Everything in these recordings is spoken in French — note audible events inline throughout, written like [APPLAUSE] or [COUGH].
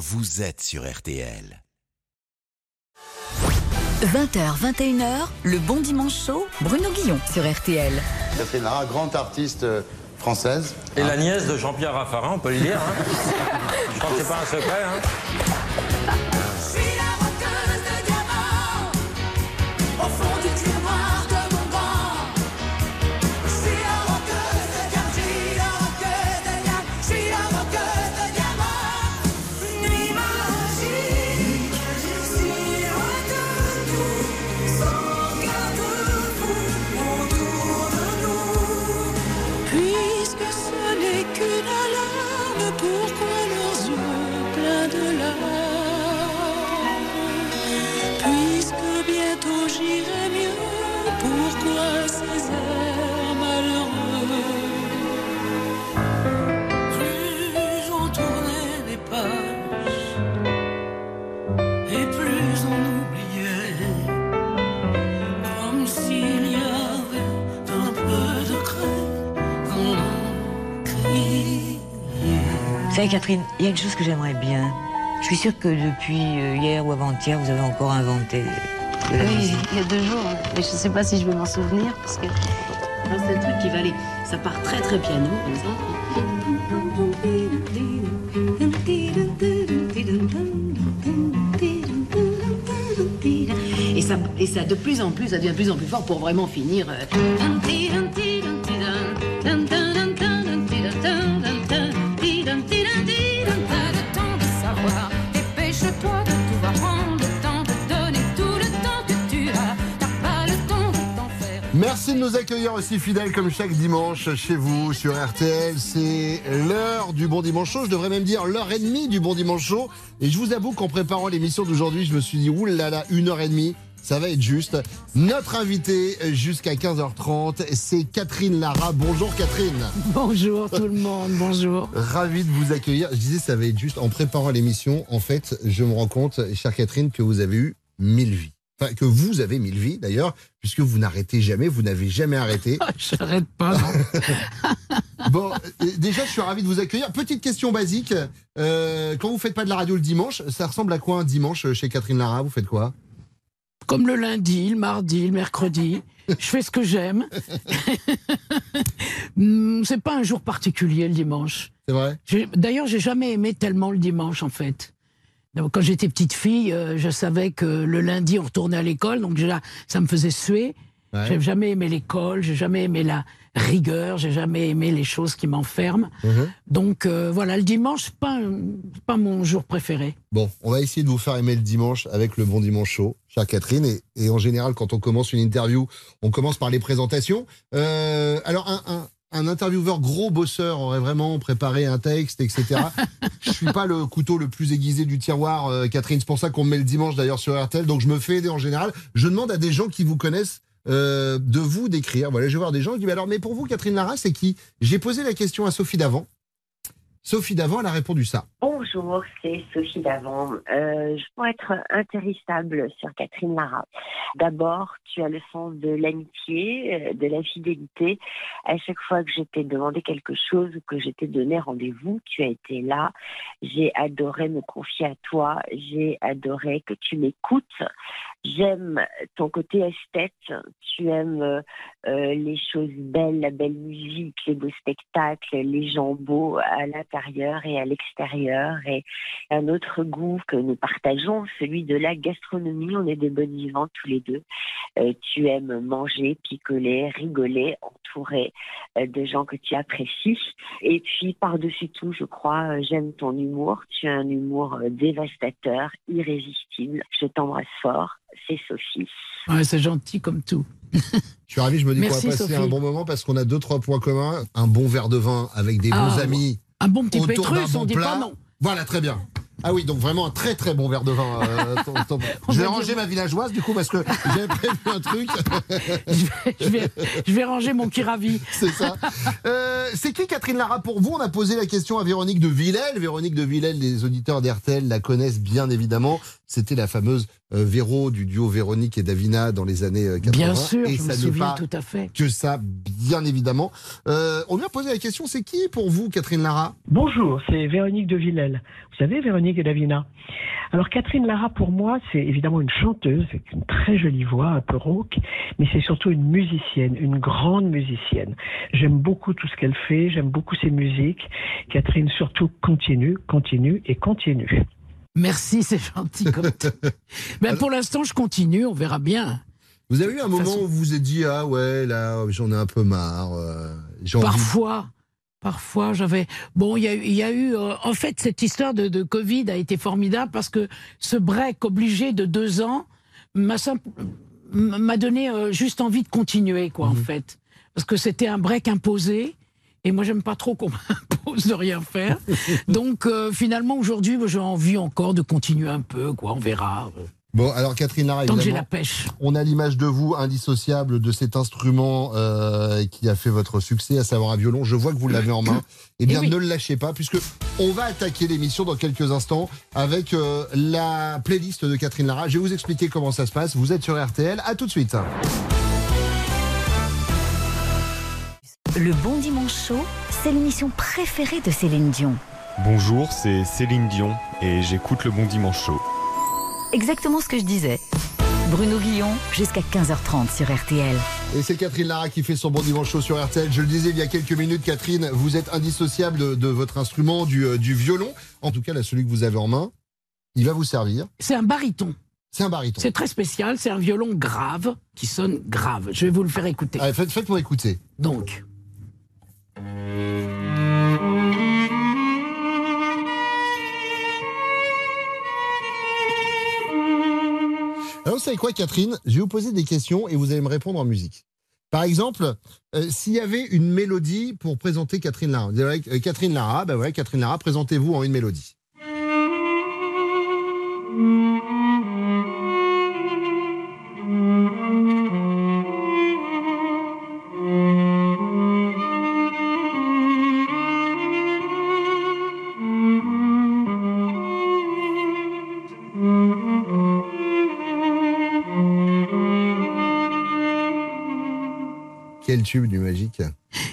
vous êtes sur RTL. 20h, 21h, le bon dimanche chaud, Bruno Guillon sur RTL. Catherine Lara, grande artiste euh, française. Et la nièce de Jean-Pierre Raffarin, on peut le dire. Hein. [LAUGHS] Je crois que c'est pas un secret. Hein. Savez, Catherine, il y a quelque chose que j'aimerais bien. Je suis sûre que depuis euh, hier ou avant-hier, vous avez encore inventé de la Oui, musique. il y a deux jours, mais je sais pas si je vais m'en souvenir parce que c'est un truc qui va aller. Ça part très très piano comme ça. Et ça, et ça de plus en plus, ça devient de plus en plus fort pour vraiment finir. Merci de nous accueillir aussi fidèles comme chaque dimanche chez vous sur RTL. C'est l'heure du Bon Dimanche Chaud. Je devrais même dire l'heure et demie du Bon Dimanche Chaud. Et je vous avoue qu'en préparant l'émission d'aujourd'hui, je me suis dit, oulala, une heure et demie. Ça va être juste. Notre invité jusqu'à 15h30, c'est Catherine Lara. Bonjour Catherine. [LAUGHS] Bonjour tout le monde, bonjour. Ravi de vous accueillir. Je disais, ça va être juste. En préparant l'émission, en fait, je me rends compte, chère Catherine, que vous avez eu mille vies. Enfin, que vous avez mille vies d'ailleurs, puisque vous n'arrêtez jamais, vous n'avez jamais arrêté. [LAUGHS] J'arrête pas. [LAUGHS] Bon, euh, déjà, je suis ravi de vous accueillir. Petite question basique. Euh, quand vous faites pas de la radio le dimanche, ça ressemble à quoi un dimanche chez Catherine Lara? Vous faites quoi? Comme le lundi, le mardi, le mercredi, je fais ce que j'aime. [LAUGHS] Hmm, C'est pas un jour particulier le dimanche. C'est vrai? D'ailleurs, j'ai jamais aimé tellement le dimanche en fait. Quand j'étais petite fille, euh, je savais que le lundi on retournait à l'école, donc déjà ça me faisait suer. Ouais. J'ai jamais aimé l'école, j'ai jamais aimé la rigueur, j'ai jamais aimé les choses qui m'enferment. Mhm. Donc euh, voilà, le dimanche pas pas mon jour préféré. Bon, on va essayer de vous faire aimer le dimanche avec le bon dimanche chaud, chère Catherine. Et, et en général, quand on commence une interview, on commence par les présentations. Euh, alors, un, un, un intervieweur gros bosseur aurait vraiment préparé un texte, etc. [LAUGHS] je suis pas le couteau le plus aiguisé du tiroir, euh, Catherine. C'est pour ça qu'on me met le dimanche d'ailleurs sur RTL. Donc, je me fais aider en général. Je demande à des gens qui vous connaissent euh, de vous d'écrire. Voilà, je vais voir des gens qui disent alors, mais pour vous, Catherine Lara, c'est qui? J'ai posé la question à Sophie Davant. Sophie Davant, elle a répondu ça. Bonjour, c'est Sophie Davant. Euh, je pourrais être intéressable sur Catherine Lara. D'abord, tu as le sens de l'amitié, euh, de la fidélité. À chaque fois que je t'ai demandé quelque chose ou que je t'ai donné rendez-vous, tu as été là. J'ai adoré me confier à toi. J'ai adoré que tu m'écoutes. J'aime ton côté esthète. Tu aimes euh, euh, les choses belles, la belle musique, les beaux spectacles, les gens beaux à l'intérieur et à l'extérieur. Et un autre goût que nous partageons, celui de la gastronomie. On est des bonnes vivantes tous les deux. Euh, tu aimes manger, picoler, rigoler, entouré de gens que tu apprécies. Et puis, par-dessus tout, je crois, j'aime ton humour. Tu as un humour dévastateur, irrésistible. Je t'embrasse fort. C'est Sophie. Ouais, c'est gentil comme tout. Je suis ravi, je me dis qu'on va passer Sophie. un bon moment parce qu'on a deux, trois points communs. Un bon verre de vin avec des Ah, bons amis. Un bon petit pétrus, bon on dit plat. pas non. Voilà, très bien. Ah oui, donc vraiment un très très bon verre de vin. euh, [LAUGHS] ton- ton- On Je vais va ranger dire- ma villageoise du coup parce que j'ai prévu un truc. [LAUGHS] je, vais, je vais- je vais ranger mon kiravi. [LAUGHS] C'est ça. Euh, c'est qui Catherine Lara pour vous? On a posé la question à Véronique de Villèle. Véronique de Villèle, les auditeurs d'RTL la connaissent bien évidemment. C'était la fameuse euh, Véro du duo Véronique et Davina dans les années euh, 80. Bien sûr, et je me ça ne souviens pas tout à fait. que ça, bien évidemment. Euh, on lui a posé la question, c'est qui pour vous, Catherine Lara? Bonjour, c'est Véronique de Villèle. Vous savez, Véronique et Davina? Alors, Catherine Lara, pour moi, c'est évidemment une chanteuse avec une très jolie voix, un peu rauque, mais c'est surtout une musicienne, une grande musicienne. J'aime beaucoup tout ce qu'elle fait, j'aime beaucoup ses musiques. Catherine, surtout, continue, continue et continue. Merci, [LAUGHS] c'est gentil comme. [LAUGHS] Ben, pour l'instant, je continue, on verra bien. Vous avez eu un moment façon- où vous vous êtes dit, ah ouais, là, j'en ai un peu marre. euh, Parfois, parfois, j'avais. Bon, il y a, eu- il y a eu. euh, en fait, cette histoire de, de Covid a été formidable parce que ce break obligé de deux ans m'a simple- donné euh, juste envie de continuer, quoi, en fait. Parce que c'était un break imposé. Et moi, j'aime pas trop qu'on [LAUGHS] m'impose de rien faire. Donc, euh, finalement, aujourd'hui, j'ai envie encore de continuer un peu, quoi. On verra. Bon, alors Catherine Lara, Tant que la pêche. on a l'image de vous indissociable de cet instrument euh, qui a fait votre succès, à savoir un violon. Je vois que vous l'avez en main. Eh bien, Eh oui. ne le lâchez pas, puisque on va attaquer l'émission dans quelques instants avec euh, la playlist de Catherine Lara. Je vais vous expliquer comment ça se passe. Vous êtes sur RTL. À tout de suite. Le Bon Dimanche Show, c'est l'émission préférée de Céline Dion. Bonjour, c'est Céline Dion et j'écoute le Bon Dimanche Show. Exactement ce que je disais. Bruno Guillon, jusqu'à 15h30 sur RTL. Et c'est Catherine Lara qui fait son bon dimanche chaud sur RTL. Je le disais il y a quelques minutes, Catherine, vous êtes indissociable de, de votre instrument, du, euh, du violon. En tout cas, là, celui que vous avez en main, il va vous servir. C'est un baryton. C'est un baryton. C'est très spécial. C'est un violon grave qui sonne grave. Je vais vous le faire écouter. Allez, faites- faites-moi écouter. Donc. Alors, vous savez quoi, Catherine? Je vais vous poser des questions et vous allez me répondre en musique. Par exemple, euh, s'il y avait une mélodie pour présenter Catherine Lara, vous euh, Catherine Lara, ben ouais, Catherine Lara, présentez-vous en une mélodie.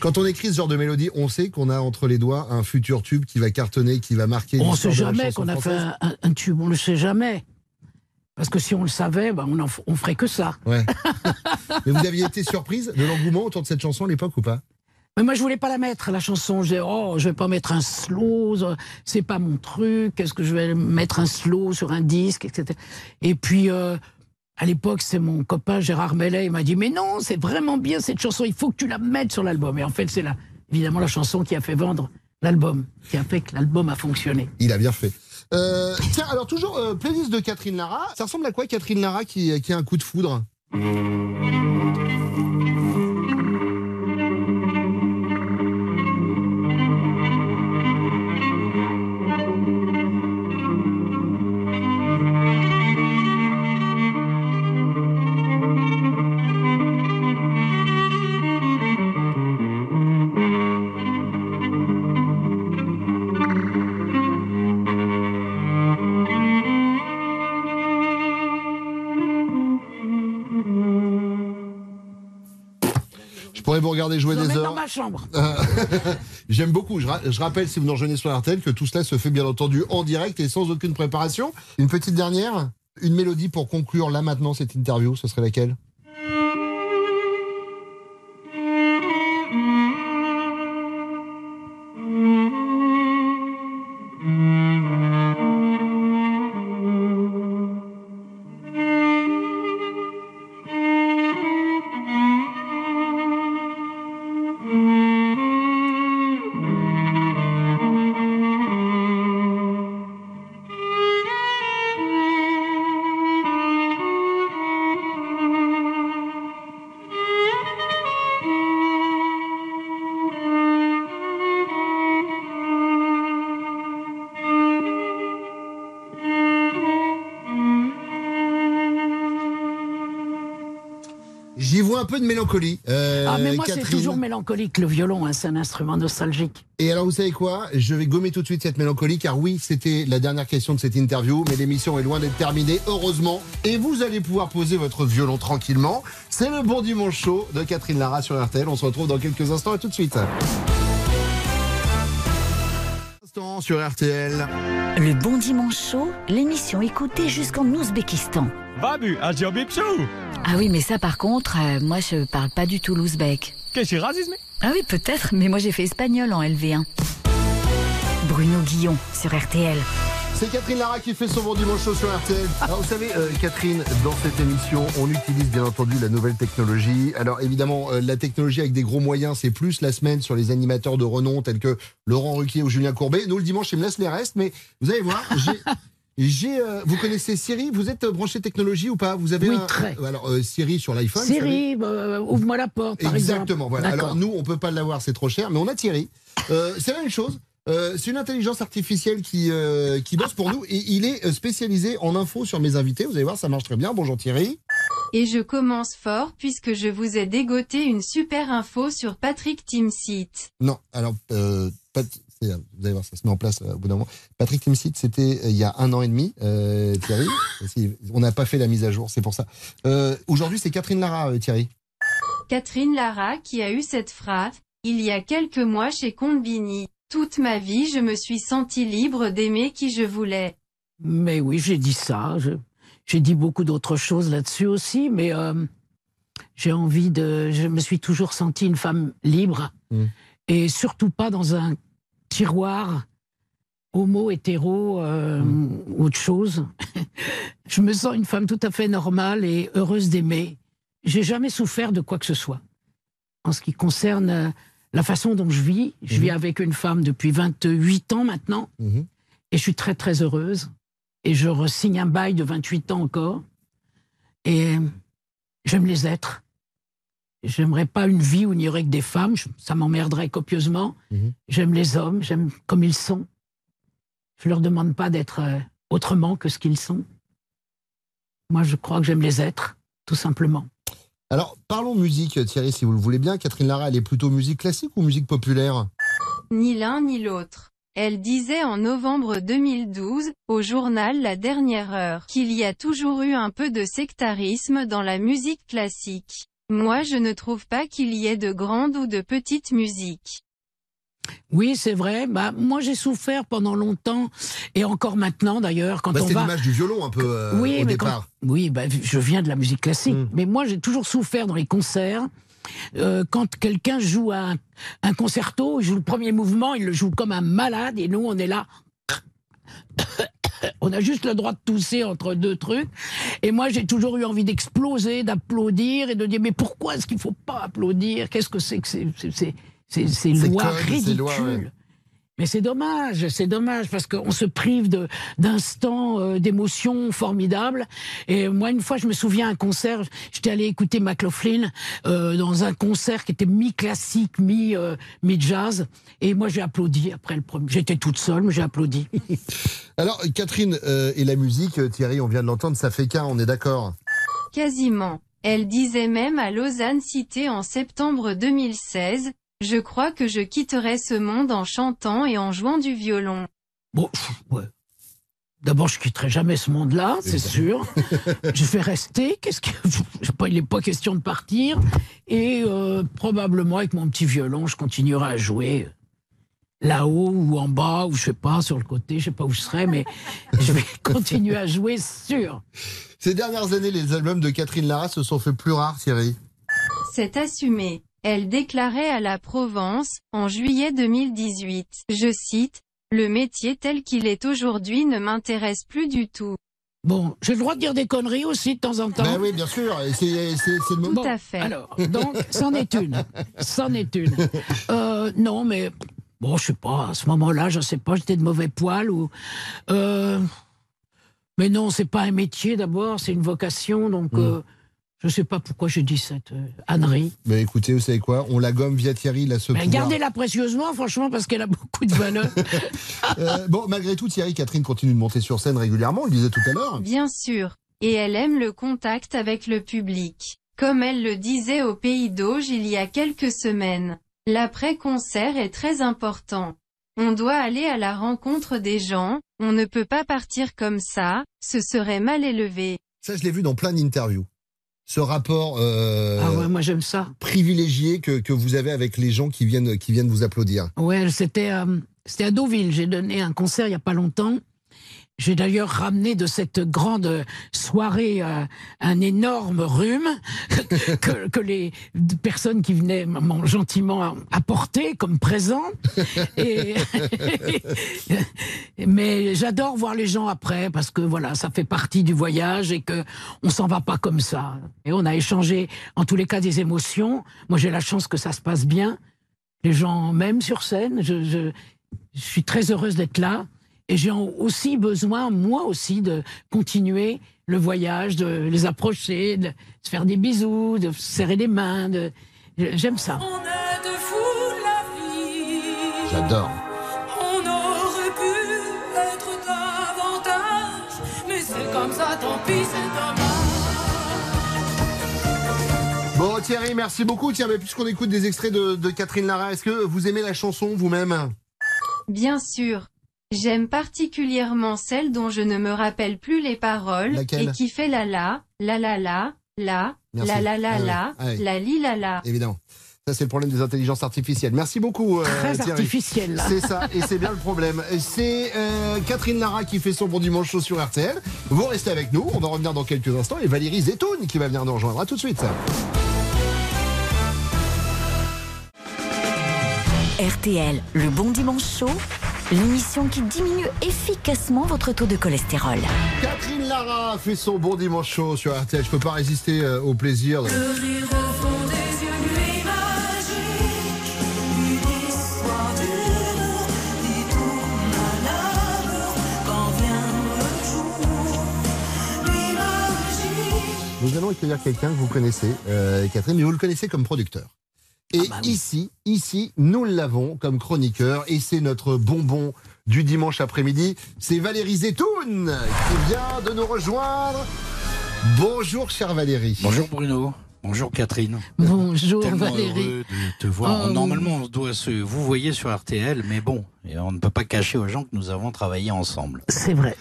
Quand on écrit ce genre de mélodie, on sait qu'on a entre les doigts un futur tube qui va cartonner, qui va marquer. On ne sait jamais qu'on a fait française. un, un- un tube, on ne le sait jamais. Parce que si on le savait, ben on, en on ferait que ça. Ouais. [LAUGHS] Mais vous aviez été surprise de l'engouement autour de cette chanson à l'époque ou pas? Mais moi, je voulais pas la mettre, la chanson. Je disais, oh, je vais pas mettre un slow, c'est pas mon truc. Est-ce que je vais mettre un slow sur un disque, etc. Et puis, euh, à l'époque, c'est mon copain Gérard Mellet, il m'a dit, mais non, c'est vraiment bien cette chanson, il faut que tu la mettes sur l'album. Et en fait, c'est évidemment la chanson qui a fait vendre l'album, qui a fait que l'album a fonctionné. Il a bien fait. Euh, tiens, alors toujours euh, playlist de Catherine Lara. Ça ressemble à quoi Catherine Lara qui, qui a un coup de foudre? Chambre. [LAUGHS] J'aime beaucoup. Je, je rappelle, si vous nous rejoignez sur RTL, que tout cela se fait bien entendu en direct et sans aucune préparation. Une petite dernière, une mélodie pour conclure là maintenant cette interview, ce serait laquelle? Mélancolie. euh, ah, mais moi, c'est toujours mélancolique, le violon, hein, c'est un instrument nostalgique. Et alors, vous savez quoi? Je vais gommer tout de suite cette mélancolie, car oui, c'était la dernière question de cette interview, mais l'émission est loin d'être terminée, heureusement. Et vous allez pouvoir poser votre violon tranquillement. C'est le bon dimanche chaud de Catherine Lara sur RTL. On se retrouve dans quelques instants et tout de suite. Sur RTL. Le Bon Dimanche Chaud, l'émission écoutée jusqu'en Ouzbékistan. Babu, Ah oui, mais ça par contre, euh, moi je parle pas du tout l'ouzbek. Qu'est-ce que racisme Ah oui, peut-être, mais moi j'ai fait espagnol en LV1. Bruno Guillon sur RTL. C'est Catherine Lara qui fait son bon dimanche chaud sur RTL. Alors vous savez, euh, Catherine, dans cette émission, on utilise bien entendu la nouvelle technologie. Alors évidemment, euh, la technologie avec des gros moyens, c'est plus la semaine sur les animateurs de renom tels que Laurent Ruquier ou Julien Courbet. Nous, le dimanche, il me laisse les restes, mais vous allez voir, j'ai... [LAUGHS] J'ai, euh, vous connaissez Siri? Vous êtes branché technologie ou pas? Vous avez Oui, un- très. alors euh, Siri sur l'iPhone. Siri, euh, ouvre-moi la porte, par Exactement. exemple. Voilà. D'accord. Alors nous, on peut pas l'avoir, c'est trop cher, mais on a Thierry. C'est la même chose. Euh, c'est une intelligence artificielle qui euh, qui bosse pour nous et il est euh, spécialisé en info sur mes invités. Vous allez voir, ça marche très bien. Bonjour Thierry. Et je commence fort puisque je vous ai dégoté une super info sur Patrick Timsit. Non, alors euh, Pat- vous allez voir, ça se met en place au bout d'un moment. Patrick Timsit, c'était il y a un an et demi. Thierry, [LAUGHS] Si, on n'a pas fait la mise à jour, c'est pour ça. Aujourd'hui, c'est Catherine Lara, Thierry. Catherine Lara qui a eu cette phrase, il y a quelques mois chez Combini. Toute ma vie je me suis sentie libre d'aimer qui je voulais. Mais oui, j'ai dit ça. J'ai dit beaucoup d'autres choses là-dessus aussi, mais euh, j'ai envie de. Je me suis toujours sentie une femme libre Mm. et surtout pas dans un tiroir homo, hétéro, euh, ou autre chose. [LAUGHS] je me sens une femme tout à fait normale et heureuse d'aimer. J'ai jamais souffert de quoi que ce soit. En ce qui concerne euh, la façon dont je vis, je vis avec une femme depuis 28 ans maintenant. Mhm. Et je suis très très heureuse. Et je resigne un bail de 28 ans encore. Et j'aime les êtres. J'aimerais pas une vie où il n'y aurait que des femmes. Ça m'emmerderait copieusement. Mhm. J'aime les hommes, j'aime comme ils sont. Je leur demande pas d'être euh, autrement que ce qu'ils sont. Moi, je crois que j'aime les êtres, tout simplement. Alors parlons musique, Thierry, si vous le voulez bien. Catherine Lara, elle est plutôt musique classique ou musique populaire? Ni l'un ni l'autre. Elle disait en novembre 2012, au journal La Dernière Heure, qu'il y a toujours eu un peu de sectarisme dans la musique classique. Moi je ne trouve pas qu'il y ait de grande ou de petite musique. Oui, c'est vrai. Bah, moi, j'ai souffert pendant longtemps, et encore maintenant d'ailleurs, quand Bah, on C'est va. l'image du violon un peu euh, oui, au mais départ. quand- oui, bah, je viens de la musique classique, Mm. mais moi j'ai toujours souffert dans les concerts. euh, quand quelqu'un joue un, un concerto, il joue le premier mouvement, il le joue comme un malade, et nous on est là. [COUGHS] On a juste le droit de tousser entre deux trucs. Et moi, j'ai toujours eu envie d'exploser, d'applaudir et de dire mais pourquoi est-ce qu'il faut pas applaudir? Qu'est-ce que c'est que ces, ces, ces, lois ridicules lois, ouais. mais c'est dommage, c'est dommage parce qu'on se prive d'instants euh, d'émotions formidables. Et moi, une fois, je me souviens un concert, j'étais allé écouter McLaughlin euh, dans un concert qui était mi classique, mi euh, mi jazz. Et moi, j'ai applaudi après le premier. J'étais toute seule, mais j'ai applaudi. [LAUGHS] Alors Catherine euh, et la musique, Thierry, on vient de l'entendre, ça fait qu'un, on est d'accord. Quasiment. Elle disait même à Lausanne Cité en septembre 2016, je crois que je quitterai ce monde en chantant et en jouant du violon. Bon, ouais. D'abord, je quitterai jamais ce monde-là, c'est sûr. [LAUGHS] je vais rester. Qu'est-ce que je sais pas, il n'est pas question de partir. Et euh, probablement avec mon petit violon, je continuerai à jouer là-haut ou en bas ou je sais pas sur le côté, je sais pas où je serai, mais je vais [LAUGHS] continuer à jouer sûr. Ces dernières années, les albums de Catherine Lara se sont fait plus rares, Thierry. C'est assumé. Elle déclarait à la Provence, en juillet 2018, je cite, Le métier tel qu'il est aujourd'hui ne m'intéresse plus du tout. Bon, j'ai le droit de dire des conneries aussi de temps en temps. Ben oui, bien sûr. c'est le moment. Tout à fait. Alors, donc, c'en est une. C'en est une. [LAUGHS] Euh, non, mais bon, je sais pas. À ce moment-là, je sais pas, j'étais de mauvais poil ou. Euh, mais non, c'est pas un métier d'abord, c'est une vocation. Donc, Mm. euh, je sais pas pourquoi j'ai dit cette euh, ânerie. Ben écoutez, vous savez quoi? On la gomme via Thierry, là, ce Mais pouvoir. gardez-la précieusement, franchement, parce qu'elle a beaucoup de valeur. [LAUGHS] Euh, bon, malgré tout, Thierry, Catherine continue de monter sur scène régulièrement, on le disait tout à l'heure. Bien sûr. Et elle aime le contact avec le public. Comme elle le disait au Pays d'Auge il y a quelques semaines. L'après-concert est très important. On doit aller à la rencontre des gens, on ne peut pas partir comme ça, ce serait mal élevé. Ça, je l'ai vu dans plein d'interviews. Ce rapport euh, Ah ouais, moi j'aime ça. privilégié que, que vous avez avec les gens qui viennent, qui viennent vous applaudir. Ouais, c'était euh, c'était à Deauville. J'ai donné un concert il y a pas longtemps. J'ai d'ailleurs ramené de cette grande soirée euh, un énorme rhume [LAUGHS] que, les personnes qui venaient m'ont gentiment apporté comme présent. [LAUGHS] Mais j'adore voir les gens après parce que voilà, ça fait partie du voyage et que on s'en va pas comme ça. Et on a échangé en tous les cas des émotions. Moi, j'ai la chance que ça se passe bien. Les gens m'aiment sur scène. Je, je, je suis très heureuse d'être là. Et j'ai aussi besoin, moi aussi, de continuer le voyage, de les approcher, de se faire des bisous, de se serrer les mains. de- J'aime ça. On est de fou la vie. J'adore. On aurait pu être davantage, mais c'est comme ça, tant pis, c'est dommage. Bon, Thierry, merci beaucoup. Tiens, mais puisqu'on écoute des extraits de, de Catherine Lara, est-ce que vous aimez la chanson vous-même? Bien sûr. J'aime particulièrement celle dont je ne me rappelle plus les paroles, Laquelle? et qui fait la la, la la la, la, Merci. la la la Ah la, ah la li la la. Évidemment. Ça, c'est le problème des intelligences artificielles. Merci beaucoup, euh, Très Thierry. artificiel, là. C'est ça, et c'est bien le problème. C'est euh, Catherine Lara qui fait son bon dimanche chaud sur RTL. Vous restez avec nous, on va revenir dans quelques instants. Et Valérie Zetoun qui va venir nous rejoindre. À tout de suite. RTL, le bon dimanche chaud, l'émission qui diminue efficacement votre taux de cholestérol. Catherine Lara fait son bon dimanche chaud sur RTL. Je peux pas résister euh, au plaisir. de- Le rire au fond des yeux, nuit magique, une histoire d'amour qui tourne à l'amour quand vient le jour. Nuit magique. Nous allons accueillir quelqu'un que vous connaissez, euh, Catherine, mais vous le connaissez comme producteur. Et ici, ici, nous l'avons comme chroniqueur, et c'est notre bonbon du dimanche après-midi. C'est Valérie Zetoun qui vient de nous rejoindre. Bonjour, chère Valérie. Bonjour Bruno. Bonjour Catherine. Bonjour Tellement Valérie. heureux de te voir. Oh, Normalement, on doit se vous voyez sur RTL, mais bon, et on ne peut pas cacher aux gens que nous avons travaillé ensemble. C'est vrai.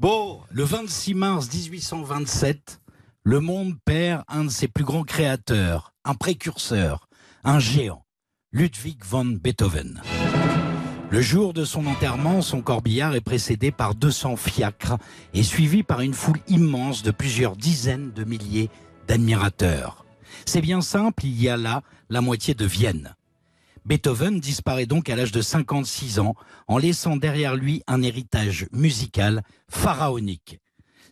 Bon, le 26 mars 1827, le monde perd un de ses plus grands créateurs, un précurseur, un géant, Ludwig van Beethoven. Le jour de son enterrement, son corbillard est précédé par 200 fiacres et suivi par une foule immense de plusieurs dizaines de milliers d'admirateurs. C'est bien simple, il y a là la moitié de Vienne. Beethoven disparaît donc à l'âge de 56 ans en laissant derrière lui un héritage musical pharaonique.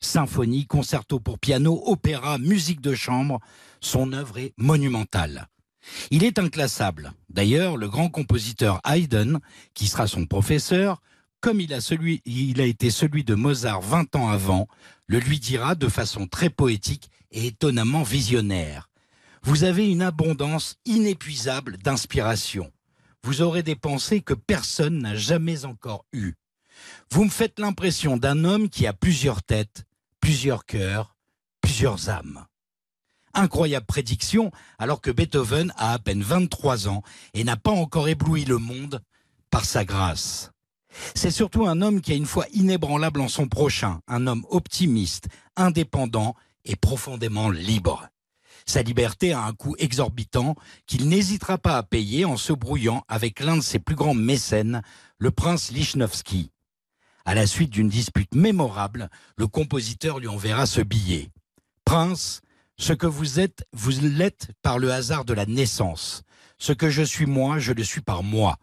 Symphonie, concerto pour piano, opéra, musique de chambre, son œuvre est monumentale. Il est inclassable. D'ailleurs, le grand compositeur Haydn, qui sera son professeur, comme il a, été celui de Mozart 20 ans avant, le lui dira de façon très poétique et étonnamment visionnaire. Vous avez une abondance inépuisable d'inspiration. Vous aurez des pensées que personne n'a jamais encore eues. Vous me faites l'impression d'un homme qui a plusieurs têtes, plusieurs cœurs, plusieurs âmes. Incroyable prédiction, alors que Beethoven a à peine 23 ans et n'a pas encore ébloui le monde par sa grâce. C'est surtout un homme qui a une foi inébranlable en son prochain, un homme optimiste, indépendant et profondément libre. Sa liberté a un coût exorbitant qu'il n'hésitera pas à payer en se brouillant avec l'un de ses plus grands mécènes, le prince Lichnowsky. À la suite d'une dispute mémorable, le compositeur lui enverra ce billet. Prince, ce que vous êtes, vous l'êtes par le hasard de la naissance. Ce que je suis moi, je le suis par moi.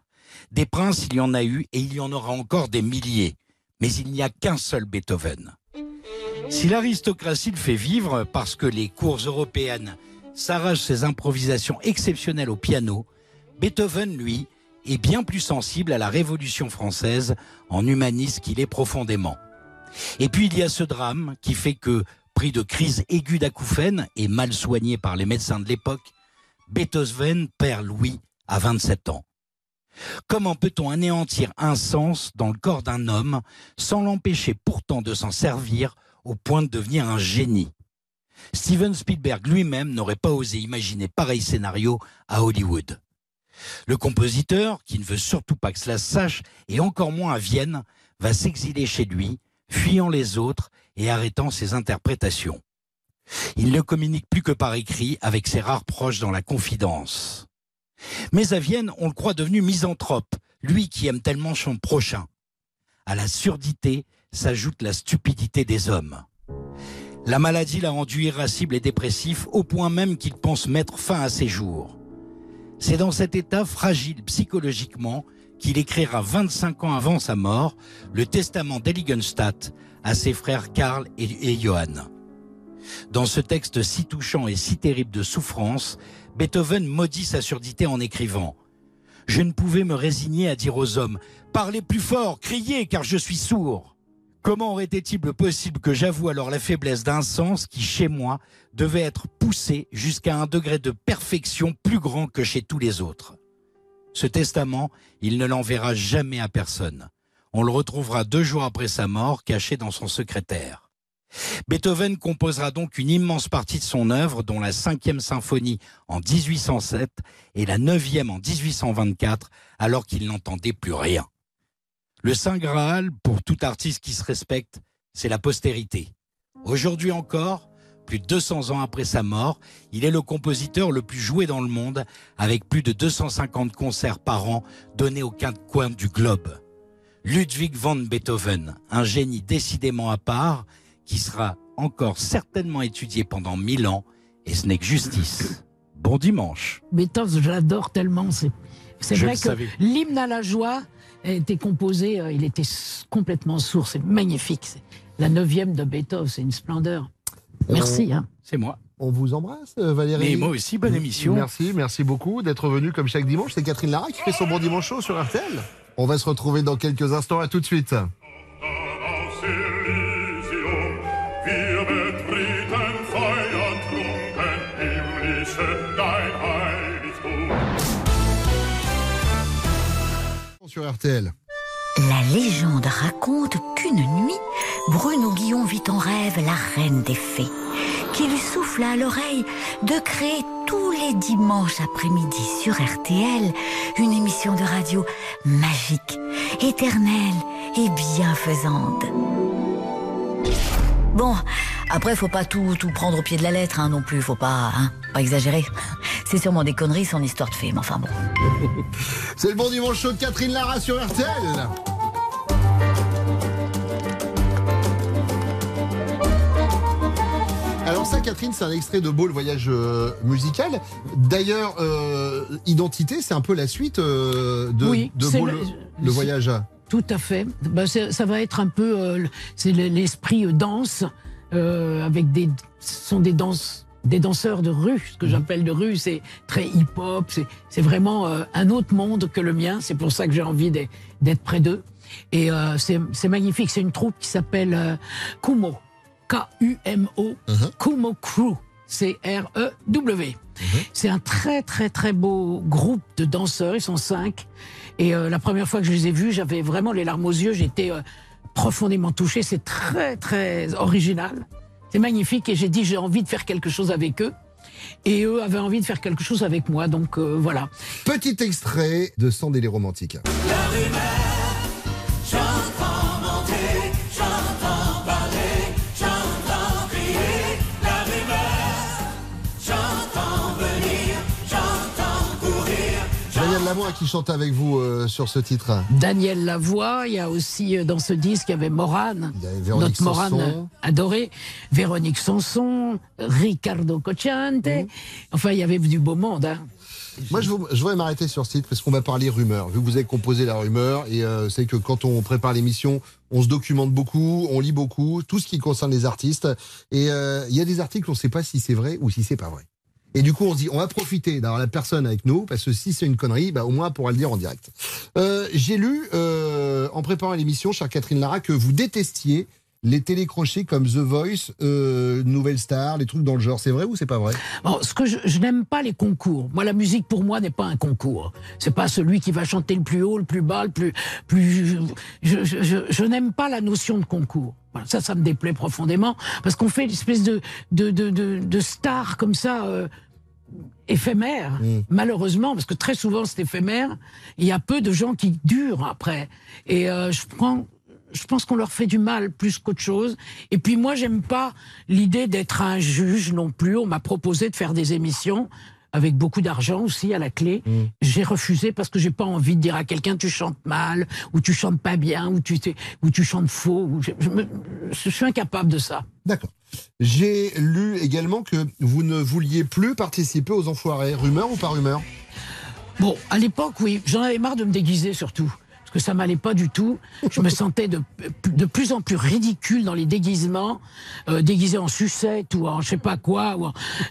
Des princes, il y en a eu et il y en aura encore des milliers. Mais il n'y a qu'un seul Beethoven. Si l'aristocratie le fait vivre parce que les cours européennes s'arrachent ses improvisations exceptionnelles au piano, Beethoven, lui, est bien plus sensible à la Révolution française en humaniste qu'il est profondément. Et puis il y a ce drame qui fait que, pris de crise aiguë d'acouphènes et mal soigné par les médecins de l'époque, Beethoven perd Louis à 27 ans. Comment peut-on anéantir un sens dans le corps d'un homme sans l'empêcher pourtant de s'en servir au point de devenir un génie? Steven Spielberg lui-même n'aurait pas osé imaginer pareil scénario à Hollywood. Le compositeur, qui ne veut surtout pas que cela se sache, et encore moins à Vienne, va s'exiler chez lui, fuyant les autres et arrêtant ses interprétations. Il ne communique plus que par écrit avec ses rares proches dans la confidence. Mais à Vienne, on le croit devenu misanthrope, lui qui aime tellement son prochain. À la surdité s'ajoute la stupidité des hommes. La maladie l'a rendu irascible et dépressif au point même qu'il pense mettre fin à ses jours. C'est dans cet état fragile psychologiquement qu'il écrira 25 ans avant sa mort le testament d'Eligenstadt à ses frères Karl et, Johann. Dans ce texte si touchant et si terrible de souffrance, Beethoven maudit sa surdité en écrivant Je ne pouvais me résigner à dire aux hommes Parlez plus fort, criez, car je suis sourd. Comment aurait-il possible que j'avoue alors la faiblesse d'un sens qui, chez moi, devait être poussé jusqu'à un degré de perfection plus grand que chez tous les autres? Ce testament, il ne l'enverra jamais à personne. On le retrouvera deux jours après sa mort, caché dans son secrétaire. Beethoven composera donc une immense partie de son œuvre, dont la cinquième symphonie en 1807 et la neuvième en 1824, alors qu'il n'entendait plus rien. Le Saint Graal, pour tout artiste qui se respecte, c'est la postérité. Aujourd'hui encore, plus de 200 ans après sa mort, il est le compositeur le plus joué dans le monde, avec plus de 250 concerts par an donnés aux quatre coins du globe. Ludwig van Beethoven, un génie décidément à part, qui sera encore certainement étudié pendant mille ans, et ce n'est que justice. Bon dimanche. Beethoven, je l'adore tellement. C'est, vrai que l'hymne à la joie était composé, euh, il était complètement sourd. C'est magnifique. La neuvième de Beethoven, c'est une splendeur. Merci. Euh, hein. C'est moi. On vous embrasse, euh, Valérie. Mais moi aussi, bonne émission. Merci, merci beaucoup d'être venu comme chaque dimanche. C'est Catherine Lara qui fait son bon dimanche chaud sur RTL. On va se retrouver dans quelques instants. À tout de suite. Sur RTL. La légende raconte qu'une nuit, Bruno Guillon vit en rêve la reine des fées, qui lui souffla à l'oreille de créer tous les dimanches après-midi sur RTL une émission de radio magique, éternelle et bienfaisante. Bon, après, faut pas tout, tout prendre au pied de la lettre hein, non plus, faut pas, hein, pas exagérer. [LAUGHS] C'est sûrement des conneries, son histoire de fées, mais enfin bon. [LAUGHS] C'est le bon dimanche chaud de Catherine Lara sur RTL. Catherine, c'est un extrait de Beau, le voyage euh, musical. D'ailleurs, euh, Identité, c'est un peu la suite euh, de, Oui, de Beau, le- le, voyage. Tout à fait. Ben, ça va être un peu, euh, c'est le- l'esprit danse avec des, ce sont des danses, des danseurs de rue. Ce que j'appelle de rue, c'est très hip-hop. C'est, vraiment euh, un autre monde que le mien. C'est pour ça que j'ai envie d'être, près d'eux. Et euh, c'est, c'est magnifique. C'est une troupe qui s'appelle euh, Kumo, K-U-M-O, Kumo Crew, C-R-E-W. C'est un très très très beau groupe de danseurs, ils sont cinq. Et euh, la première fois que je les ai vus, j'avais vraiment les larmes aux yeux, j'étais euh, profondément touché. C'est très très original, c'est magnifique et j'ai dit j'ai envie de faire quelque chose avec eux. Et eux avaient envie de faire quelque chose avec moi, donc euh, voilà. Petit extrait de Sans délai romantique. La rumeur, Qui chante avec vous euh, sur ce titre. Daniel Lavoie, il y a aussi euh, dans ce disque, il y avait Morane, notre Morane euh, adorée, Véronique Sanson, Ricardo Cocciante. Mhm. Enfin, il y avait du beau monde. Hein. Moi, je, vous- je voudrais m'arrêter sur ce titre parce qu'on va parler rumeur. Vu que vous avez composé la rumeur, et euh, c'est que quand on prépare l'émission, on se documente beaucoup, on lit beaucoup, tout ce qui concerne les artistes. Et euh, il y a des articles, on ne sait pas si c'est vrai ou si c'est pas vrai. Et du coup, on se dit, on va profiter d'avoir la personne avec nous, parce que si c'est une connerie, bah, au moins, on pourra le dire en direct. Euh, J'ai lu, euh, en préparant l'émission, chère Catherine Lara, que vous détestiez les télécrochés comme The Voice, euh, Nouvelle Star, les trucs dans le genre. C'est vrai ou c'est pas vrai? Bon, ce que je, je n'aime pas les concours. Moi, la musique pour moi n'est pas un concours. C'est pas celui qui va chanter le plus haut, le plus bas, le plus plus. Je, je, je, je n'aime pas la notion de concours. Ça, ça me déplaît profondément parce qu'on fait une espèce de de de de, de star comme ça. euh, éphémère, malheureusement, parce que très souvent c'est éphémère, il y a peu de gens qui durent après. Et euh, je prends je pense qu'on leur fait du mal plus qu'autre chose. Et puis moi, j'aime pas l'idée d'être un juge non plus. On m'a proposé de faire des émissions avec beaucoup d'argent aussi à la clé. J'ai refusé parce que j'ai pas envie de dire à quelqu'un tu chantes mal ou tu chantes pas bien ou tu ou tu chantes faux. Ou je, je me- je suis incapable de ça. D'accord. J'ai lu également que vous ne vouliez plus participer aux enfoirés. Rumeur ou pas rumeur? Bon, à l'époque, oui, j'en avais marre de me déguiser surtout. Que ça m'allait pas du tout. Je me sentais de, de plus en plus ridicule dans les déguisements, euh, déguisé en sucette ou en je sais pas quoi.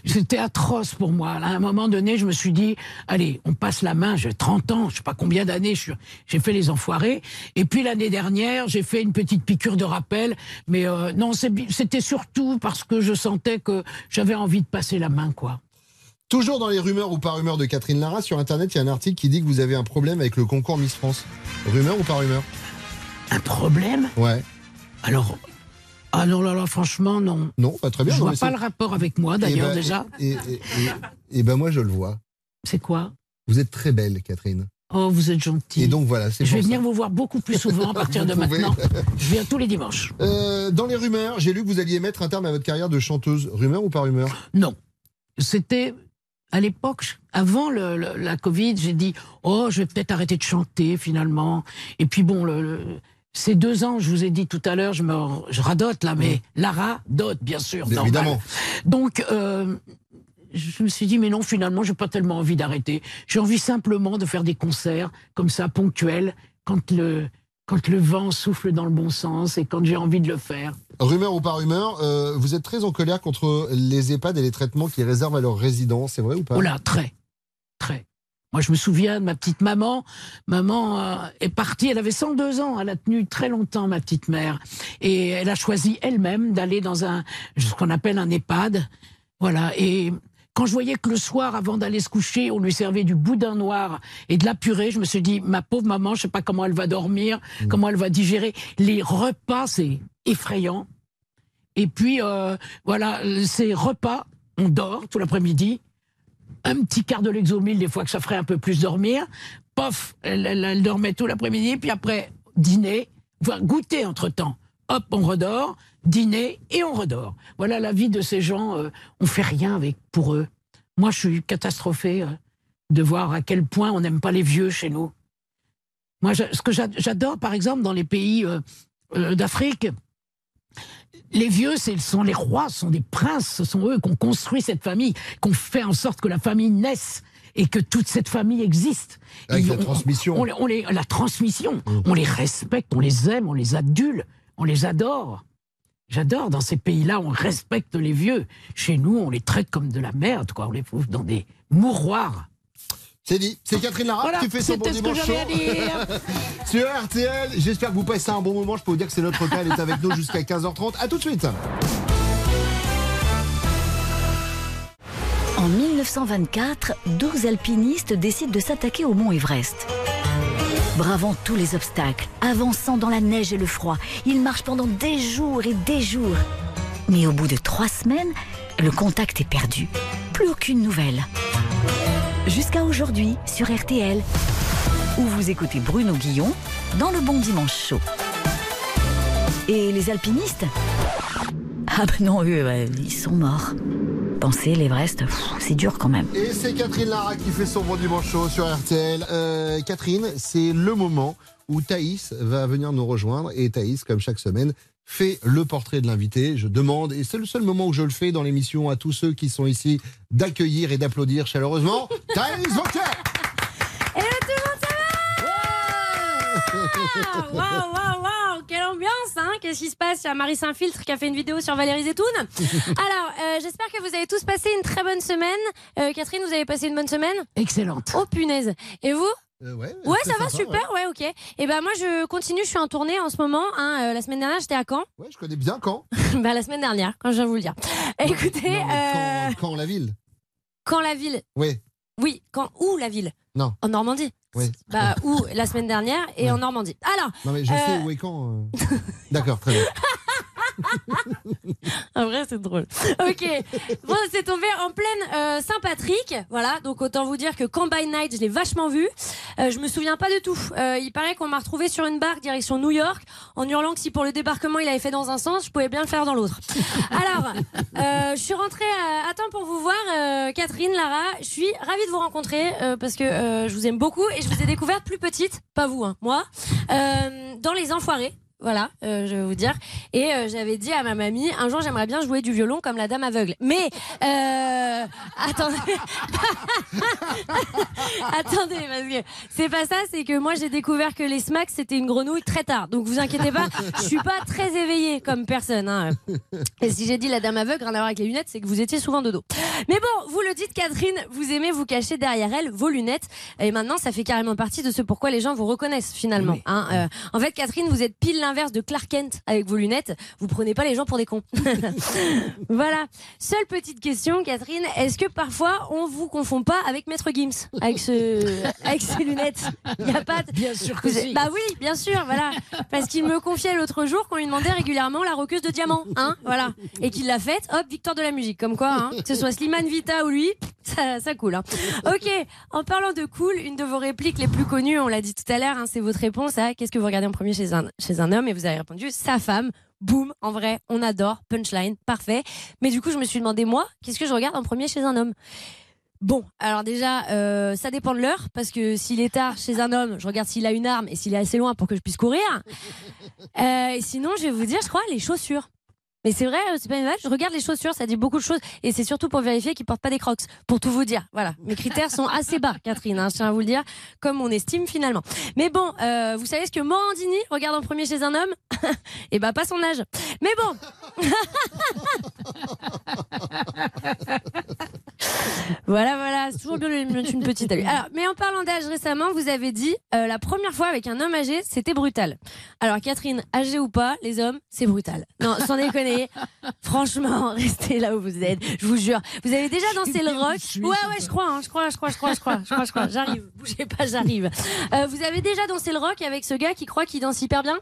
C'était atroce pour moi. À un moment donné, je me suis dit, allez, on passe la main. J'ai 30 ans, je sais pas combien d'années j'ai fait les enfoirés. Et puis l'année dernière, j'ai fait une petite piqûre de rappel. Mais euh, non, c'était surtout parce que je sentais que j'avais envie de passer la main, quoi. Toujours dans les rumeurs ou pas rumeurs de Catherine Lara, sur Internet, il y a un article qui dit que vous avez un problème avec le concours Miss France. Rumeur ou pas rumeur Un problème Ouais. Alors, ah non, là, là, franchement, non. Non, pas très bien. Je non, vois pas le rapport avec moi, Eh d'ailleurs, ben, déjà. Et, et- et- et ben moi, je le vois. C'est quoi Vous êtes très belle, Catherine. Oh, vous êtes gentil. Et donc voilà, c'est Je vais venir ça. vous voir beaucoup plus souvent à [LAUGHS] partir de pouvez. maintenant. Je viens tous les dimanches. Euh, dans les rumeurs, j'ai lu que vous alliez mettre un terme à votre carrière de chanteuse. Rumeur ou pas rumeur Non. C'était à l'époque, avant le- le- la Covid, j'ai dit oh, je vais peut-être arrêter de chanter finalement. Et puis bon, le- le- ces deux ans, je vous ai dit tout à l'heure, je me, je radote là, mais Lara dote bien sûr. Évidemment. Donc. euh, je me suis dit, mais non, finalement, j'ai pas tellement envie d'arrêter. J'ai envie simplement de faire des concerts comme ça, ponctuels, quand le, quand le vent souffle dans le bon sens et quand j'ai envie de le faire. Rumeur ou pas rumeur, euh, vous êtes très en colère contre les EHPAD et les traitements qu'ils réservent à leurs résidents, c'est vrai ou pas? Oh là, très, très. Moi, je me souviens de ma petite maman. Maman euh, est partie, elle avait 102 ans, elle a tenu très longtemps, ma petite mère. Et elle a choisi elle-même d'aller dans un, ce qu'on appelle un EHPAD. Voilà. Et quand je voyais que le soir, avant d'aller se coucher, on lui servait du boudin noir et de la purée, je me suis dit, ma pauvre maman, je sais pas comment elle va dormir, comment elle va digérer. Les repas, c'est effrayant. Et puis, euh, voilà, ces repas, on dort tout l'après-midi, un petit quart de l'exomile, des fois que ça ferait un peu plus dormir. Pof, elle, elle- elle dormait tout l'après-midi, puis après, dîner, voire goûter entre-temps. Hop, on redort, dîner et on redort. Voilà la vie de ces gens. euh, on fait rien avec pour eux. Moi, je suis catastrophée euh, de voir à quel point on n'aime pas les vieux chez nous. Moi, je- ce que j'a- j'adore, par exemple, dans les pays euh, euh, d'Afrique, les vieux, ce sont les rois, ce sont des princes, ce sont eux qui ont construit cette famille, qui ont fait en sorte que la famille naisse et que toute cette famille existe. Avec Et la on- transmission. on les- on les- la transmission. On les respecte, on les aime, on les adule, on les adore. J'adore dans ces pays-là, on respecte les vieux. Chez nous, on les traite comme de la merde, quoi. On les fout dans des mouroirs. C'est dit, c'est Catherine Lara Voilà, qui fait son bon dimanche. [LAUGHS] Sur RTL, j'espère que vous passez un bon moment. Je peux vous dire que c'est notre cas. Elle est avec nous jusqu'à 15h30. À tout de suite. En 1924, 12 alpinistes décident de s'attaquer au mont Everest. Bravant tous les obstacles, avançant dans la neige et le froid, ils marchent pendant des jours et des jours. Mais au bout de trois semaines, le contact est perdu. Plus aucune nouvelle. Jusqu'à aujourd'hui sur RTL, où vous écoutez Bruno Guillon dans le Bon Dimanche Chaud. Et les alpinistes? Ah ben non, eux, ouais, ils sont morts. L'Everest, c'est dur quand même. Et c'est Catherine Lara qui fait son bon dimanche chaud sur RTL. Euh, Catherine, c'est le moment où Thaïs va venir nous rejoindre. Et Thaïs, comme chaque semaine, fait le portrait de l'invité. Je demande, et c'est le seul moment où je le fais dans l'émission à tous ceux qui sont ici, d'accueillir et d'applaudir chaleureusement [LAUGHS] Thaïs Vauquier Hello tout le monde, ça va? Waouh, waouh, waouh, quelle ambiance, hein Qu'est-ce qui se passe? Il y a Marie Saint-Filtre qui a fait une vidéo sur Valérie Zetoun. [LAUGHS] Alors, euh, j'espère que vous avez tous passé une très bonne semaine. Euh, Catherine, vous avez passé une bonne semaine? Excellente. Oh punaise. Et vous? Euh, ouais, Ouais, ça va, sympa, super, ouais, ok. Et ben moi, je continue, je suis en tournée en ce moment. hein, euh, la semaine dernière, j'étais à Caen. Ouais, je connais bien quand. [LAUGHS] bah, la semaine dernière, quand je viens vous le dire. Écoutez, Non, euh, quand, quand la ville. quand la ville. Oui. Oui, quand où la ville? Non. En Normandie. Bah, où la semaine dernière et en Normandie. Alors. Non, mais je euh, sais où et quand. euh. [LAUGHS] D'accord, très bien. [LAUGHS] En vrai, c'est drôle. Ok. Bon, c'est tombé en pleine euh, Saint-Patrick. Voilà. Donc, autant vous dire que Camp by Night, je l'ai vachement vu. Euh, je me souviens pas de tout. Euh, il paraît qu'on m'a retrouvé sur une barque direction New York en hurlant que si pour le débarquement il avait fait dans un sens, je pouvais bien le faire dans l'autre. Alors, euh, je suis rentrée à, temps pour vous voir, euh, Catherine, Lara. Je suis ravie de vous rencontrer euh, parce que je vous aime beaucoup et je vous ai découverte plus petite, pas vous, hein, moi, dans Les Enfoirés. Voilà, euh, je vais vous dire. Et euh, j'avais dit à ma mamie, un jour j'aimerais bien jouer du violon comme la dame aveugle. Mais euh, [LAUGHS] attendez, [LAUGHS] attendez, parce que c'est pas ça. C'est que moi j'ai découvert que les smacks c'était une grenouille très tard. Donc vous inquiétez pas, je suis pas très éveillée comme personne. hein. Et si j'ai dit la dame aveugle, rien à voir avec les lunettes, c'est que vous étiez souvent de dos. Mais bon, vous le dites, Catherine, vous aimez vous cacher derrière elle vos lunettes. Et maintenant, ça fait carrément partie de ce pourquoi les gens vous reconnaissent finalement. hein. En fait, Catherine, vous êtes pile l'inverse de Clark Kent avec vos lunettes. Vous prenez pas les gens pour des cons. [LAUGHS] voilà. Seule petite question, Catherine. Est-ce que parfois on vous confond pas avec Maître Gims avec ce, [LAUGHS] avec ses lunettes? Il y a pas. de- Bien sûr que Vous êtes- si. Bah oui, bien sûr, voilà. Parce qu'il me confiait l'autre jour qu'on lui demandait régulièrement la roqueuse de diamant, hein, voilà. Et qu'il l'a faite, hop, victoire de la musique. Comme quoi, hein, que ce soit Slimane Vita ou lui, ça, ça coule. Hein. Ok, en parlant de cool, une de vos répliques les plus connues, on l'a dit tout à l'heure, hein, c'est votre réponse à qu'est-ce que vous regardez en premier chez un, chez un et vous avez répondu sa femme. Boum, en vrai, on adore, punchline, parfait. Mais du coup, je me suis demandé, moi, qu'est-ce que je regarde en premier chez un homme? Bon, alors déjà, euh, ça dépend de l'heure, parce que s'il est tard chez un homme, je regarde s'il a une arme et s'il est assez loin pour que je puisse courir. Euh, et sinon, je vais vous dire, je crois, les chaussures. Mais c'est vrai, euh, c'est pas une vache. Je regarde les chaussures, ça dit beaucoup de choses. Et c'est surtout pour vérifier qu'ils portent pas des crocs. Pour tout vous dire. Voilà. Mes critères sont assez bas, Catherine, hein, je tiens à vous le dire. Comme on estime finalement. Mais bon, euh, vous savez ce que Morandini regarde en premier chez un homme? [LAUGHS] Et bah, pas son âge. Mais bon. [LAUGHS] Voilà, voilà, c'est toujours bien de lui mettre une petite à lui. Alors, mais en parlant d'âge récemment, vous avez dit euh, la première fois avec un homme âgé, c'était brutal. Alors, Catherine, âgé ou pas, les hommes, c'est brutal. Non, sans déconner. [LAUGHS] Franchement, restez là où vous êtes. Je vous jure. Vous avez déjà dansé le rock? Ouais, ouais, je crois, hein, je crois, je crois, je crois, je crois, je crois, je crois. J'arrive. [LAUGHS] Bougez pas, j'arrive. Euh, vous avez déjà dansé le rock avec ce gars qui croit qu'il danse hyper bien?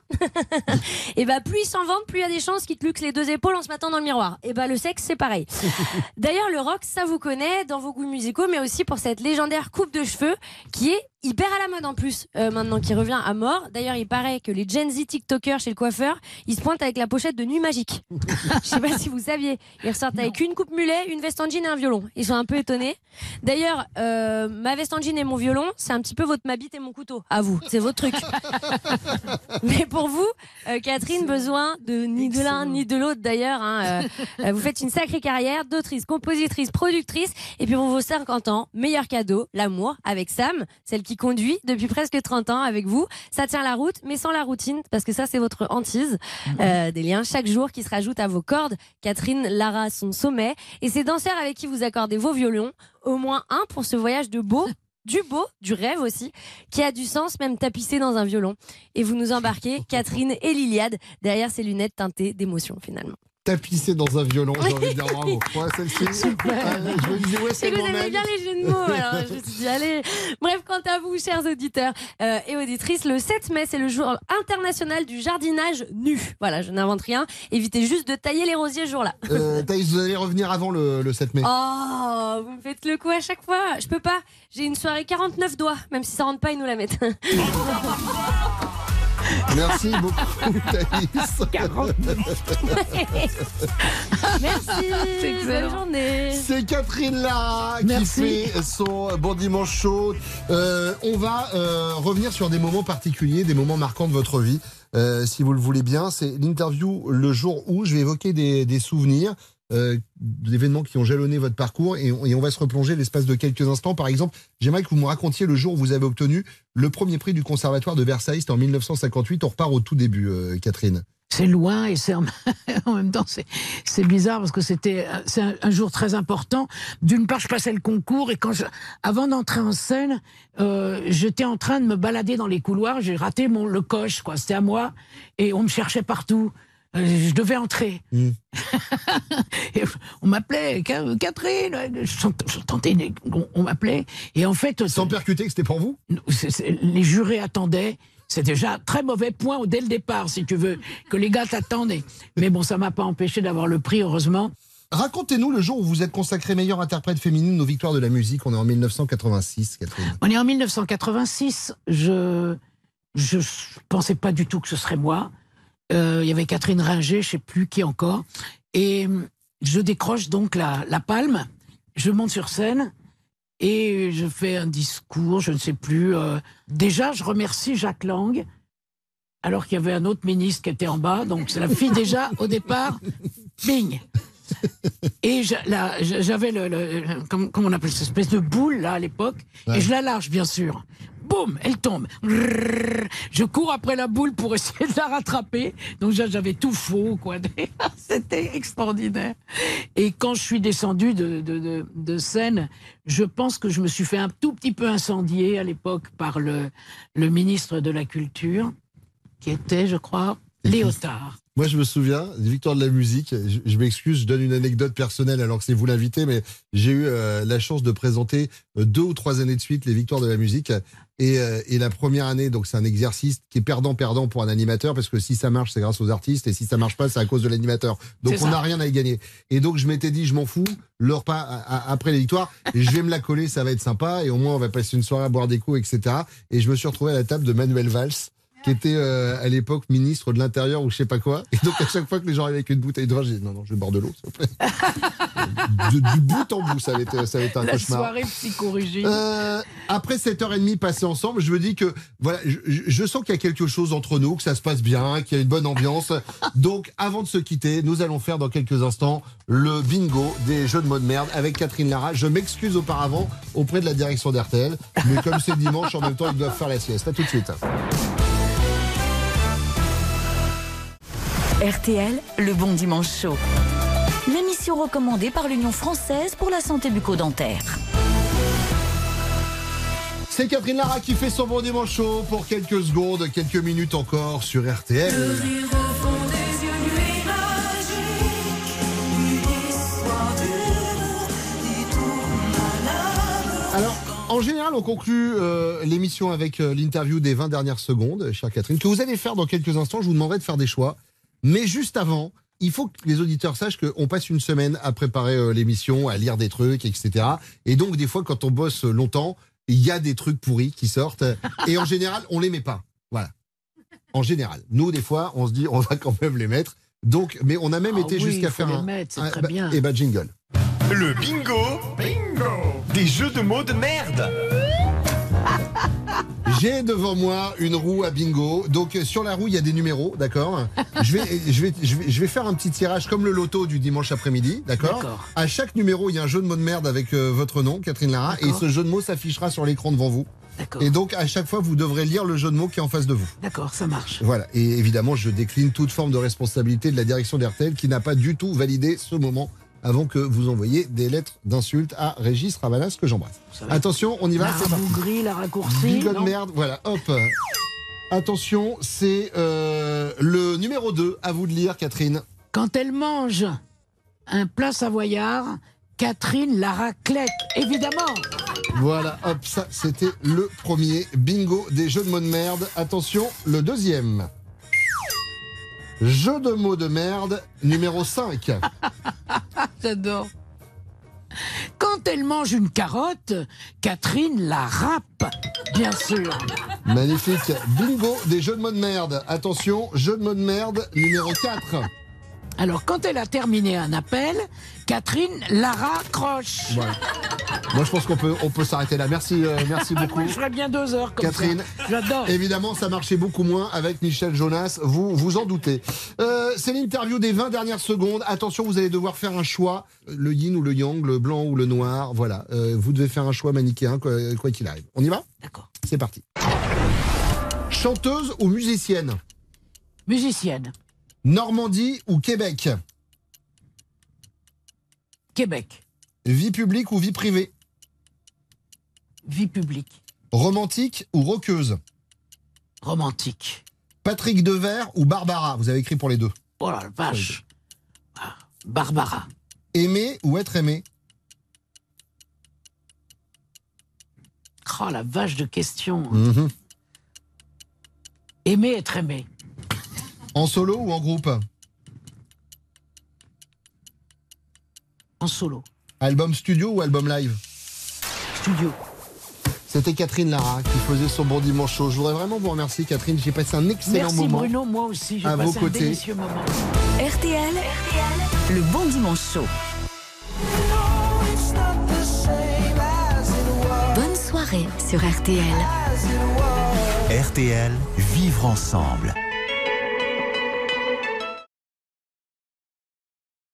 [LAUGHS] Et bah, plus il s'en vante, plus il y a des chances qu'il te luxe les deux épaules en se mettant dans le miroir. Et bah, le sexe, c'est pareil. D'ailleurs, le rock, ça vous connaît dans vos goûts musicaux, mais aussi pour cette légendaire coupe de cheveux qui est hyper à la mode en plus, euh, maintenant qui revient à mort. D'ailleurs, il paraît que les Gen Z TikTokers chez le coiffeur, ils se pointent avec la pochette de Nuit Magique. [LAUGHS] Je sais pas si vous saviez. Ils ressortent avec une coupe mulet, une veste en jean et un violon. Ils sont un peu étonnés. D'ailleurs, euh, ma veste en jean et mon violon, c'est un petit peu votre ma bite et mon couteau. À vous, c'est votre truc. [LAUGHS] Mais pour vous, euh, Catherine, besoin de ni de l'un ni de l'autre d'ailleurs. hein, euh, euh, vous faites une sacrée carrière d'autrice, compositrice, productrice. Et puis pour vos 50 ans, meilleur cadeau, l'amour avec Sam, celle qui conduit depuis presque 30 ans avec vous. Ça tient la route, mais sans la routine, parce que ça c'est votre hantise. Euh, des liens chaque jour qui se rajoutent à vos cordes. Catherine, Lara, son sommet. Et ces danseurs avec qui vous accordez vos violons, au moins un pour ce voyage de beau du beau, du rêve aussi, qui a du sens même tapissé dans un violon. Et vous nous embarquez, [LAUGHS] Catherine et Liliade, derrière ces lunettes teintées d'émotion finalement. Tapissé dans un violon, j'ai envie de dire bravo. [LAUGHS] Ouais, celle-ci. Ah, je me disais, ouais, C'est vous aimez bien les jeux de mots, [LAUGHS] alors je me suis dit, allez. Bref, quant à vous, chers auditeurs euh, et auditrices, le 7 mai, c'est le jour international du jardinage nu. Voilà, je n'invente rien. Évitez juste de tailler les rosiers ce jour-là. Euh, vous allez revenir avant le, le 7 mai. Oh, vous me faites le coup à chaque fois. Je peux pas. J'ai une soirée 49 doigts, même si ça rentre pas, ils nous la mettent. [LAUGHS] Merci beaucoup, Thaïs. Merci. Bonne journée. C'est Catherine Lara qui fait son Bon Dimanche Chaud. Euh, on va euh, revenir sur des moments particuliers, des moments marquants de votre vie. Euh, si vous le voulez bien, c'est l'interview le jour où je vais évoquer des, des souvenirs euh, d'événements qui ont jalonné votre parcours et on, va se replonger l'espace de quelques instants. Par exemple, j'aimerais que vous me racontiez le jour où vous avez obtenu le premier prix du Conservatoire de Versailles, c'était en 1958. On repart au tout début, euh, Catherine. c'est loin et c'est en, [LAUGHS] même temps c'est bizarre parce que c'était euh, c'est un, jour très important. D'une part, je passais le concours et quand avant d'entrer en scène, euh, j'étais en train de me balader dans les couloirs. J'ai raté mon le coche quoi. C'était à moi et on me cherchait partout. Euh, Je devais entrer. [LAUGHS] Et on m'appelait Ca- Catherine. Je on, on m'appelait et en fait Sans percuter que c'était pour vous? les jurés attendaient. C'est déjà un très mauvais point dès le départ, si tu veux, que les gars t'attendaient. Mais bon, ça m'a pas empêché d'avoir le prix, heureusement. Racontez-nous le jour où vous êtes consacrée meilleure interprète féminine aux victoires de la musique. On est en 1986, Catherine. On est en 1986. Je je pensais pas du tout que ce serait moi. Euh, Il y avait Catherine Ringer, je sais plus qui encore. Et hum, je décroche donc la, la palme. Je monte sur scène et je fais un discours, je ne sais plus. euh, déjà, je remercie Jacques Lang, alors qu'il y avait un autre ministre qui était en bas. Donc c'est la fille déjà au départ. Bing. Et j'avais le, comment on appelle cette espèce de boule là à l'époque, Ouais. et je la lâche bien sûr. Boum, elle tombe. Je cours après la boule pour essayer de la rattraper. Donc là, j'avais tout faux, quoi. [LAUGHS] C'était extraordinaire. Et quand je suis descendu de, de, de- de scène, je pense que je me suis fait un tout petit peu incendier à l'époque par le, le ministre de la Culture, qui était, je crois, Léotard. Moi, je me souviens des victoires de la musique. Je, je m'excuse, je donne une anecdote personnelle alors que c'est vous l'invité, mais j'ai eu euh, la chance de présenter euh, deux ou trois années de suite les victoires de la musique. Et, euh, et la première année, donc c'est un exercice qui est perdant-perdant pour un animateur parce que si ça marche, c'est grâce aux artistes et si ça marche pas, c'est à cause de l'animateur. Donc on n'a rien à y gagner. Et donc je m'étais dit, je m'en fous, le repas à- à- après les victoires, et je vais me la coller, ça va être sympa et au moins on va passer une soirée à boire des coups, etc. Et je me suis retrouvé à la table de Manuel Valls qui était euh, à l'époque ministre de l'Intérieur ou je sais pas quoi. Et donc à chaque fois que les gens arrivaient avec une bouteille de vin, j'ai dit non, non, je vais boire de l'eau, s'il vous plaît. Du bout en bout, ça avait été, ça avait été un La cauchemar. soirée psychorigide. Euh, après 7h30 passées ensemble, je me dis que voilà, je, je- je sens qu'il y a quelque chose entre nous, que ça se passe bien, qu'il y a une bonne ambiance. Donc, avant de se quitter, nous allons faire dans quelques instants le bingo des jeux de mots de merde avec Catherine Lara. Je m'excuse auparavant auprès de la direction d'RTL, mais comme c'est dimanche, en même temps, ils doivent faire la sieste. À tout de suite. RTL, le bon dimanche chaud. L'émission recommandée par l'Union française pour la santé bucco-dentaire. C'est Catherine Lara qui fait son bon dimanche chaud pour quelques secondes, quelques minutes encore sur RTL. Alors, en général, on conclut euh, l'émission avec euh, l'interview des 20 dernières secondes, chère Catherine, que vous allez faire dans quelques instants. Je vous demanderai de faire des choix. Mais juste avant, il faut que les auditeurs sachent qu'on passe une semaine à préparer euh, l'émission, à lire des trucs, etc. Et donc, des fois, quand on bosse longtemps, il y a des trucs pourris qui sortent. Et en général, on les met pas. Voilà. En général. Nous, des fois, on se dit, on va quand même les mettre. Donc, mais on a même Ah été oui, jusqu'à faire les un. mettre, c'est un- très bah, bien. Et bah, jingle. Le bingo Bingo Des jeux de mots de merde J'ai devant moi une roue à bingo. Donc euh, sur la roue, il y a des numéros, d'accord [LAUGHS] je vais, je, vais, je, vais, je vais faire un petit tirage comme le loto du dimanche après-midi, d'accord. À chaque numéro, il y a un jeu de mots de merde avec euh, votre nom, Catherine Lara, et ce jeu de mots s'affichera sur l'écran devant vous. Et donc à chaque fois, vous devrez lire le jeu de mots qui est en face de vous. D'accord, ça marche. Voilà. Et évidemment, je décline toute forme de responsabilité de la direction d'RTL qui n'a pas du tout validé ce moment avant que vous envoyiez des lettres d'insultes à Régis Ravanas que j'embrasse. Attention, on y va. La rabougrie, la raccourcie. Bingo de non merde, voilà, hop. Attention, c'est euh, le numéro 2. À vous de lire, Catherine. Quand elle mange un plat savoyard, Catherine la raclette, évidemment. Voilà, hop, ça c'était le premier bingo des jeux de mots de merde. Attention, le deuxième. Jeu de mots de merde numéro 5. [LAUGHS] J'adore. Quand elle mange une carotte, Catherine la râpe, bien sûr. Magnifique. Bingo des jeux de mots de merde. Attention, jeu de mots de merde numéro 4. Alors, quand elle a terminé un appel, Catherine la raccroche. Voilà. Moi, je pense qu'on peut, on peut s'arrêter là. Merci, euh, merci [LAUGHS] beaucoup. Moi, je ferais bien deux heures comme Catherine. J'adore. Évidemment, ça marchait beaucoup moins avec Michel Jonas, vous vous en doutez. Euh, c'est l'interview des 20 dernières secondes. Attention, vous allez devoir faire un choix, le yin ou le yang, le blanc ou le noir. Voilà, Euh, vous devez faire un choix manichéen, quoi quoi qu'il arrive. On y va? D'accord. C'est parti. Chanteuse ou musicienne? Musicienne. Normandie ou Québec? Québec. Vie publique ou vie privée? Vie publique. Romantique ou roqueuse? Romantique. Patrick Devers ou Barbara? Vous avez écrit pour les deux. Oh la vache. Ah, Barbara. Aimer ou être aimé? Oh la vache de questions. Mhm. Aimer, être aimé. En solo ou en groupe En solo. Album studio ou album live Studio. C'était Catherine Lara qui faisait son bon dimanche chaud. Je voudrais vraiment vous remercier Catherine, j'ai passé un excellent Merci moment. Bruno, moi aussi, j'ai À passé vos un côtés. délicieux moment. RTL, le bon dimanche chaud. Bonne soirée sur RTL. RTL, vivre ensemble.